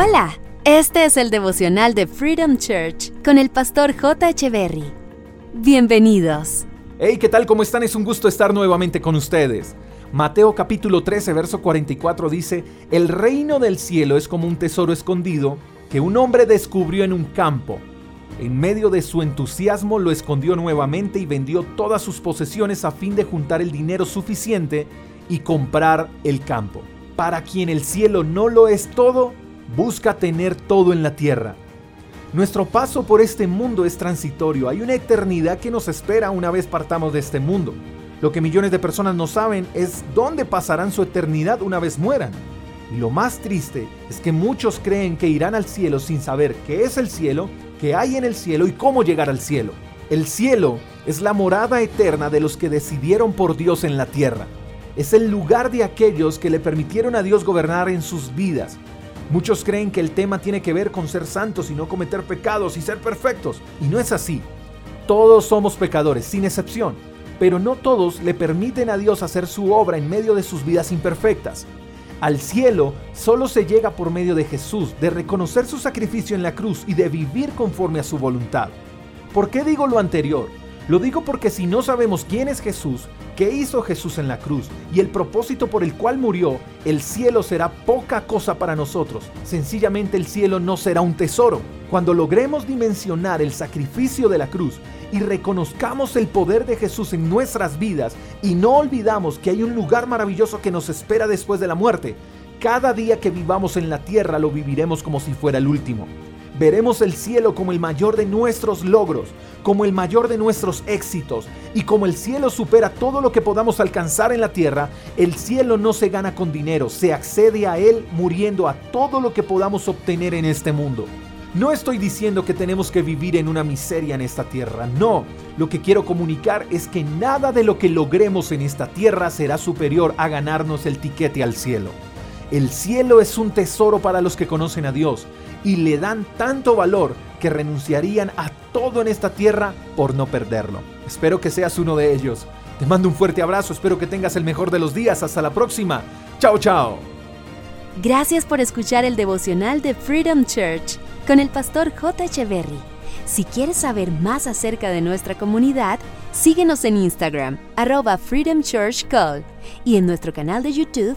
Hola, este es el devocional de Freedom Church con el pastor J. Echeverry. Bienvenidos. Hey, ¿qué tal? ¿Cómo están? Es un gusto estar nuevamente con ustedes. Mateo capítulo 13, verso 44 dice, El reino del cielo es como un tesoro escondido que un hombre descubrió en un campo. En medio de su entusiasmo lo escondió nuevamente y vendió todas sus posesiones a fin de juntar el dinero suficiente y comprar el campo. Para quien el cielo no lo es todo, busca tener todo en la tierra. Nuestro paso por este mundo es transitorio, hay una eternidad que nos espera una vez partamos de este mundo. Lo que millones de personas no saben es dónde pasarán su eternidad una vez mueran. Y lo más triste es que muchos creen que irán al cielo sin saber qué es el cielo, qué hay en el cielo y cómo llegar al cielo. El cielo es la morada eterna de los que decidieron por Dios en la tierra. Es el lugar de aquellos que le permitieron a Dios gobernar en sus vidas, Muchos creen que el tema tiene que ver con ser santos y no cometer pecados y ser perfectos. Y no es así. Todos somos pecadores, sin excepción. Pero no todos le permiten a Dios hacer su obra en medio de sus vidas imperfectas. Al cielo solo se llega por medio de Jesús, de reconocer su sacrificio en la cruz y de vivir conforme a su voluntad. ¿Por qué digo lo anterior? Lo digo porque si no sabemos quién es Jesús, qué hizo Jesús en la cruz y el propósito por el cual murió, el cielo será poca cosa para nosotros. Sencillamente el cielo no será un tesoro. Cuando logremos dimensionar el sacrificio de la cruz y reconozcamos el poder de Jesús en nuestras vidas y no olvidamos que hay un lugar maravilloso que nos espera después de la muerte, cada día que vivamos en la tierra lo viviremos como si fuera el último. Veremos el cielo como el mayor de nuestros logros, como el mayor de nuestros éxitos. Y como el cielo supera todo lo que podamos alcanzar en la tierra, el cielo no se gana con dinero, se accede a él muriendo a todo lo que podamos obtener en este mundo. No estoy diciendo que tenemos que vivir en una miseria en esta tierra, no. Lo que quiero comunicar es que nada de lo que logremos en esta tierra será superior a ganarnos el tiquete al cielo. El cielo es un tesoro para los que conocen a Dios y le dan tanto valor que renunciarían a todo en esta tierra por no perderlo. Espero que seas uno de ellos. Te mando un fuerte abrazo, espero que tengas el mejor de los días. Hasta la próxima. Chao, chao. Gracias por escuchar el devocional de Freedom Church con el pastor J. Echeverry. Si quieres saber más acerca de nuestra comunidad, síguenos en Instagram, arroba Freedom Church y en nuestro canal de YouTube,